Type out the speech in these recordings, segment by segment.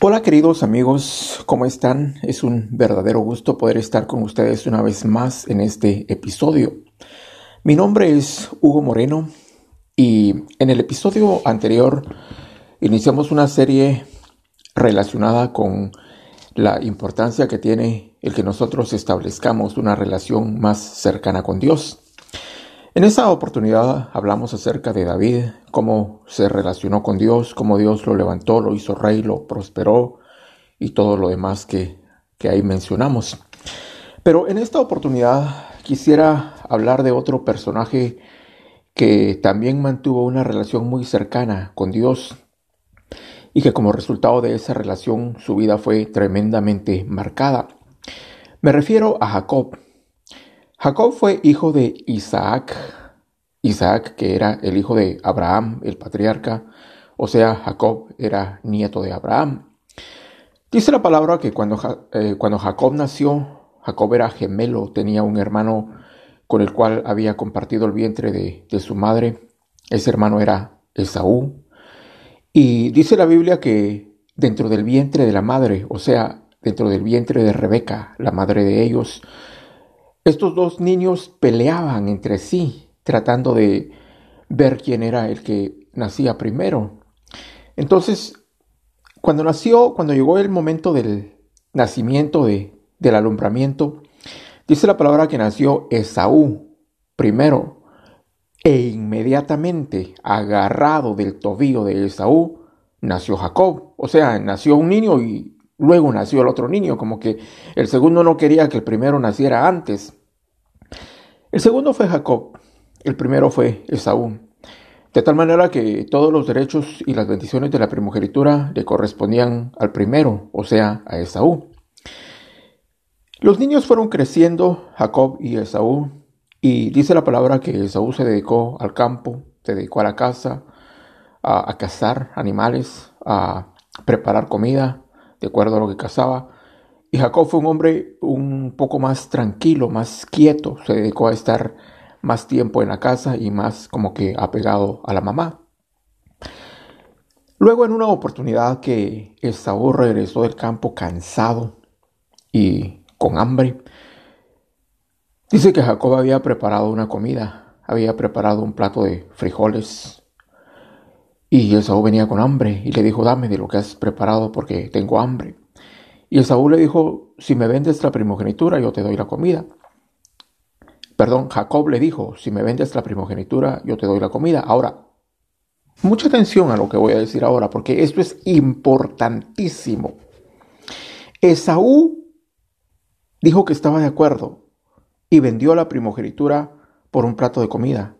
Hola queridos amigos, ¿cómo están? Es un verdadero gusto poder estar con ustedes una vez más en este episodio. Mi nombre es Hugo Moreno y en el episodio anterior iniciamos una serie relacionada con la importancia que tiene el que nosotros establezcamos una relación más cercana con Dios. En esa oportunidad hablamos acerca de David, cómo se relacionó con Dios, cómo Dios lo levantó, lo hizo rey, lo prosperó y todo lo demás que, que ahí mencionamos. Pero en esta oportunidad quisiera hablar de otro personaje que también mantuvo una relación muy cercana con Dios y que como resultado de esa relación su vida fue tremendamente marcada. Me refiero a Jacob. Jacob fue hijo de Isaac, Isaac que era el hijo de Abraham, el patriarca, o sea, Jacob era nieto de Abraham. Dice la palabra que cuando, eh, cuando Jacob nació, Jacob era gemelo, tenía un hermano con el cual había compartido el vientre de, de su madre. Ese hermano era Esaú. Y dice la Biblia que dentro del vientre de la madre, o sea, dentro del vientre de Rebeca, la madre de ellos, estos dos niños peleaban entre sí, tratando de ver quién era el que nacía primero. Entonces, cuando nació, cuando llegó el momento del nacimiento, de, del alumbramiento, dice la palabra que nació Esaú primero, e inmediatamente, agarrado del tobillo de Esaú, nació Jacob. O sea, nació un niño y luego nació el otro niño, como que el segundo no quería que el primero naciera antes. El segundo fue Jacob, el primero fue Esaú. De tal manera que todos los derechos y las bendiciones de la primogenitura le correspondían al primero, o sea, a Esaú. Los niños fueron creciendo, Jacob y Esaú, y dice la palabra que Esaú se dedicó al campo, se dedicó a la casa, a, a cazar animales, a preparar comida, de acuerdo a lo que cazaba, y Jacob fue un hombre un poco más tranquilo, más quieto, se dedicó a estar más tiempo en la casa y más como que apegado a la mamá. Luego en una oportunidad que Esaú regresó del campo cansado y con hambre, dice que Jacob había preparado una comida, había preparado un plato de frijoles y Esaú venía con hambre y le dijo, dame de lo que has preparado porque tengo hambre. Y Esaú le dijo, si me vendes la primogenitura, yo te doy la comida. Perdón, Jacob le dijo, si me vendes la primogenitura, yo te doy la comida. Ahora, mucha atención a lo que voy a decir ahora, porque esto es importantísimo. Esaú dijo que estaba de acuerdo y vendió la primogenitura por un plato de comida.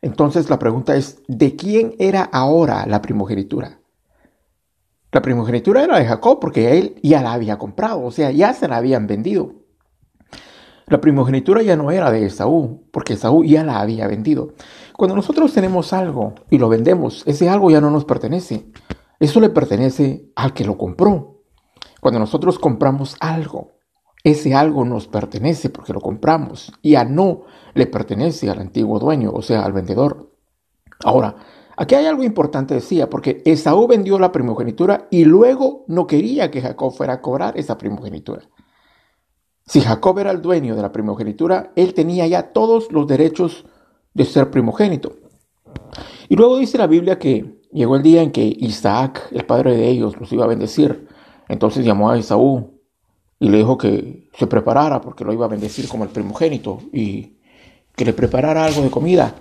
Entonces la pregunta es, ¿de quién era ahora la primogenitura? La primogenitura era de Jacob porque él ya la había comprado, o sea, ya se la habían vendido. La primogenitura ya no era de Esaú, porque Esaú ya la había vendido. Cuando nosotros tenemos algo y lo vendemos, ese algo ya no nos pertenece. Eso le pertenece al que lo compró. Cuando nosotros compramos algo, ese algo nos pertenece porque lo compramos. Y a no le pertenece al antiguo dueño, o sea, al vendedor. Ahora, Aquí hay algo importante, decía, porque Esaú vendió la primogenitura y luego no quería que Jacob fuera a cobrar esa primogenitura. Si Jacob era el dueño de la primogenitura, él tenía ya todos los derechos de ser primogénito. Y luego dice la Biblia que llegó el día en que Isaac, el padre de ellos, los iba a bendecir. Entonces llamó a Esaú y le dijo que se preparara porque lo iba a bendecir como el primogénito y que le preparara algo de comida.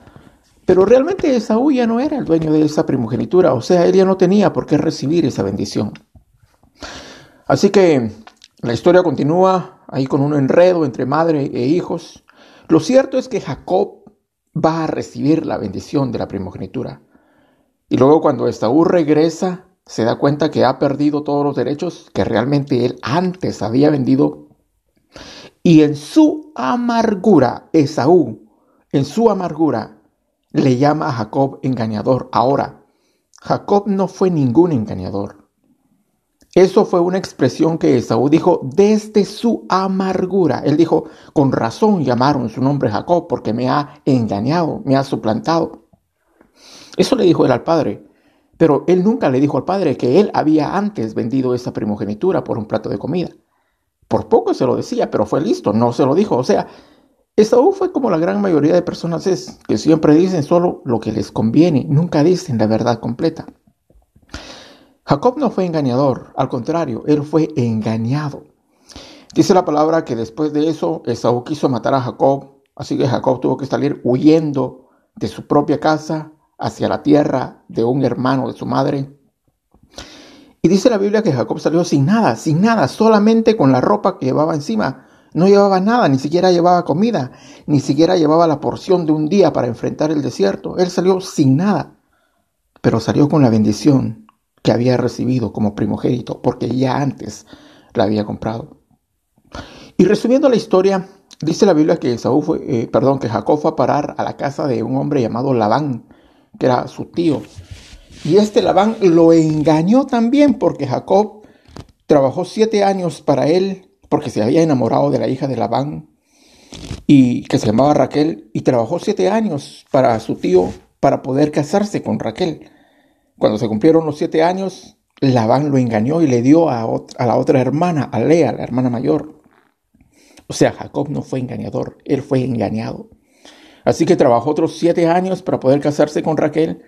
Pero realmente Esaú ya no era el dueño de esa primogenitura, o sea, él ya no tenía por qué recibir esa bendición. Así que la historia continúa ahí con un enredo entre madre e hijos. Lo cierto es que Jacob va a recibir la bendición de la primogenitura. Y luego cuando Esaú regresa, se da cuenta que ha perdido todos los derechos que realmente él antes había vendido. Y en su amargura, Esaú, en su amargura, le llama a Jacob engañador. Ahora, Jacob no fue ningún engañador. Eso fue una expresión que Esaú dijo desde su amargura. Él dijo, con razón llamaron su nombre Jacob porque me ha engañado, me ha suplantado. Eso le dijo él al padre. Pero él nunca le dijo al padre que él había antes vendido esa primogenitura por un plato de comida. Por poco se lo decía, pero fue listo, no se lo dijo. O sea, Esaú fue como la gran mayoría de personas es, que siempre dicen solo lo que les conviene, nunca dicen la verdad completa. Jacob no fue engañador, al contrario, él fue engañado. Dice la palabra que después de eso Esaú quiso matar a Jacob, así que Jacob tuvo que salir huyendo de su propia casa hacia la tierra de un hermano de su madre. Y dice la Biblia que Jacob salió sin nada, sin nada, solamente con la ropa que llevaba encima. No llevaba nada, ni siquiera llevaba comida, ni siquiera llevaba la porción de un día para enfrentar el desierto. Él salió sin nada, pero salió con la bendición que había recibido como primogénito, porque ya antes la había comprado. Y resumiendo la historia, dice la Biblia que fue, eh, perdón, que Jacob fue a parar a la casa de un hombre llamado Labán, que era su tío. Y este Labán lo engañó también porque Jacob trabajó siete años para él porque se había enamorado de la hija de Labán y que se llamaba Raquel y trabajó siete años para su tío para poder casarse con Raquel. Cuando se cumplieron los siete años, Labán lo engañó y le dio a, la otra hermana, a Lea, la hermana mayor. O sea, Jacob no fue engañador, él fue engañado. Así que trabajó otros siete años para poder casarse con Raquel.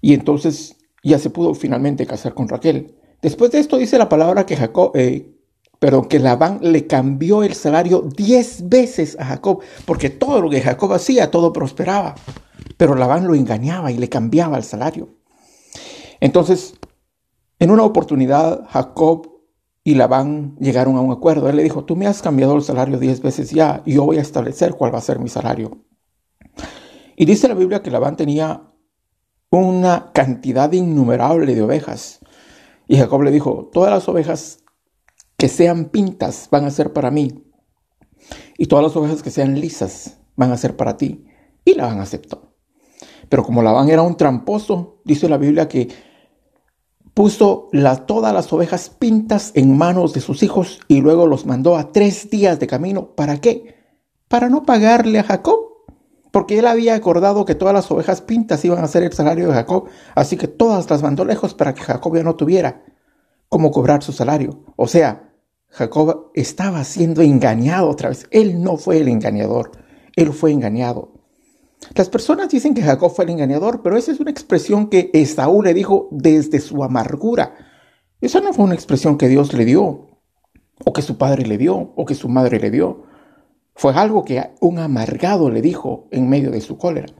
Y entonces ya se pudo finalmente casar con Raquel. Después de esto dice la palabra que Jacob, eh, que Labán le cambió el salario diez veces a Jacob, porque todo lo que Jacob hacía, todo prosperaba. Pero Labán lo engañaba y le cambiaba el salario. Entonces, en una oportunidad, Jacob y Labán llegaron a un acuerdo. Él le dijo, tú me has cambiado el salario diez veces ya y yo voy a establecer cuál va a ser mi salario. Y dice la Biblia que Labán tenía una cantidad innumerable de ovejas. Y Jacob le dijo, todas las ovejas que sean pintas van a ser para mí. Y todas las ovejas que sean lisas van a ser para ti. Y Labán aceptó. Pero como Labán era un tramposo, dice la Biblia que puso todas las ovejas pintas en manos de sus hijos y luego los mandó a tres días de camino. ¿Para qué? Para no pagarle a Jacob. Porque él había acordado que todas las ovejas pintas iban a ser el salario de Jacob, así que todas las mandó lejos para que Jacob ya no tuviera cómo cobrar su salario. O sea, Jacob estaba siendo engañado otra vez. Él no fue el engañador, él fue engañado. Las personas dicen que Jacob fue el engañador, pero esa es una expresión que Esaú le dijo desde su amargura. Esa no fue una expresión que Dios le dio, o que su padre le dio, o que su madre le dio. Fue algo que un amargado le dijo en medio de su cólera.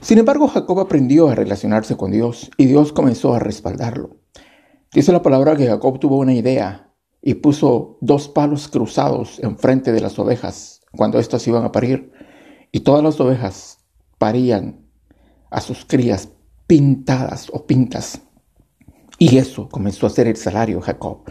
Sin embargo, Jacob aprendió a relacionarse con Dios y Dios comenzó a respaldarlo. Dice la palabra que Jacob tuvo una idea y puso dos palos cruzados enfrente de las ovejas cuando éstas iban a parir y todas las ovejas parían a sus crías pintadas o pintas. Y eso comenzó a ser el salario de Jacob.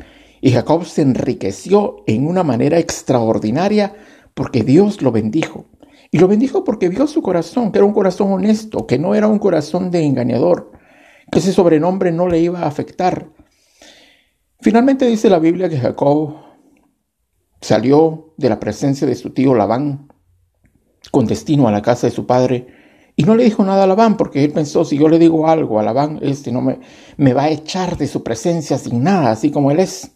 Y Jacob se enriqueció en una manera extraordinaria porque Dios lo bendijo. Y lo bendijo porque vio su corazón, que era un corazón honesto, que no era un corazón de engañador, que ese sobrenombre no le iba a afectar. Finalmente dice la Biblia que Jacob salió de la presencia de su tío Labán con destino a la casa de su padre. Y no le dijo nada a Labán porque él pensó, si yo le digo algo a Labán, este no me, me va a echar de su presencia sin nada, así como él es.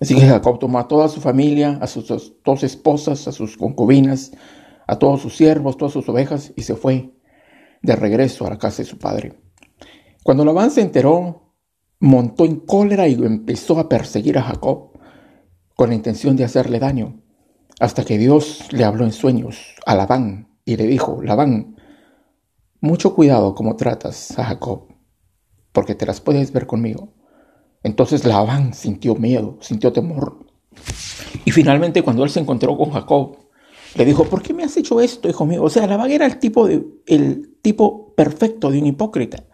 Así que Jacob tomó a toda su familia, a sus dos esposas, a sus concubinas, a todos sus siervos, todas sus ovejas, y se fue de regreso a la casa de su padre. Cuando Labán se enteró, montó en cólera y empezó a perseguir a Jacob con la intención de hacerle daño hasta que Dios le habló en sueños a Labán y le dijo, Labán, mucho cuidado como tratas a Jacob, porque te las puedes ver conmigo. Entonces Labán sintió miedo, sintió temor. Y finalmente cuando él se encontró con Jacob, le dijo, ¿por qué me has hecho esto, hijo mío? O sea, Labán era el tipo, de, el tipo perfecto de un hipócrita,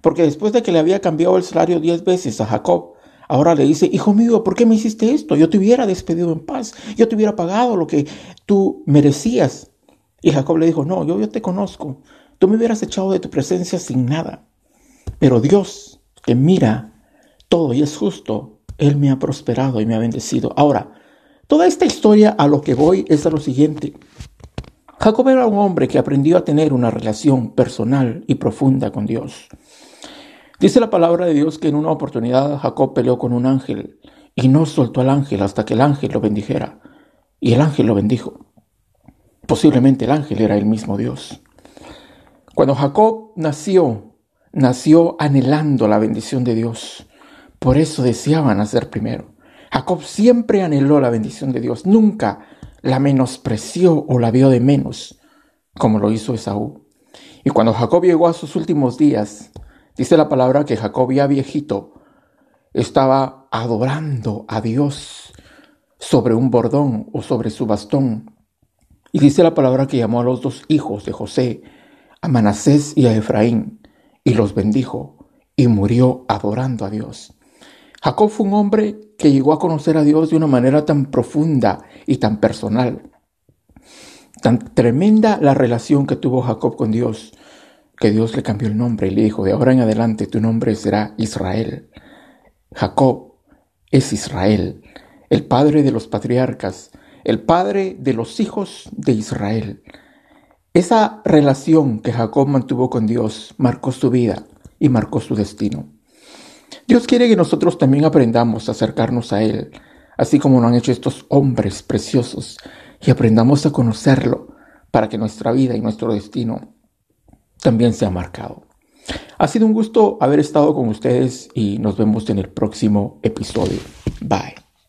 porque después de que le había cambiado el salario diez veces a Jacob, Ahora le dice, hijo mío, ¿por qué me hiciste esto? Yo te hubiera despedido en paz, yo te hubiera pagado lo que tú merecías. Y Jacob le dijo, no, yo, yo te conozco, tú me hubieras echado de tu presencia sin nada. Pero Dios, que mira todo y es justo, Él me ha prosperado y me ha bendecido. Ahora, toda esta historia a lo que voy es a lo siguiente. Jacob era un hombre que aprendió a tener una relación personal y profunda con Dios. Dice la palabra de Dios que en una oportunidad Jacob peleó con un ángel y no soltó al ángel hasta que el ángel lo bendijera. Y el ángel lo bendijo. Posiblemente el ángel era el mismo Dios. Cuando Jacob nació, nació anhelando la bendición de Dios. Por eso deseaba nacer primero. Jacob siempre anheló la bendición de Dios, nunca la menospreció o la vio de menos, como lo hizo Esaú. Y cuando Jacob llegó a sus últimos días, dice la palabra que Jacob ya viejito estaba adorando a Dios sobre un bordón o sobre su bastón. Y dice la palabra que llamó a los dos hijos de José, a Manasés y a Efraín, y los bendijo, y murió adorando a Dios. Jacob fue un hombre que llegó a conocer a Dios de una manera tan profunda y tan personal. Tan tremenda la relación que tuvo Jacob con Dios, que Dios le cambió el nombre y le dijo, de ahora en adelante tu nombre será Israel. Jacob es Israel, el padre de los patriarcas, el padre de los hijos de Israel. Esa relación que Jacob mantuvo con Dios marcó su vida y marcó su destino. Dios quiere que nosotros también aprendamos a acercarnos a Él, así como lo han hecho estos hombres preciosos, y aprendamos a conocerlo para que nuestra vida y nuestro destino también sea marcado. Ha sido un gusto haber estado con ustedes y nos vemos en el próximo episodio. Bye.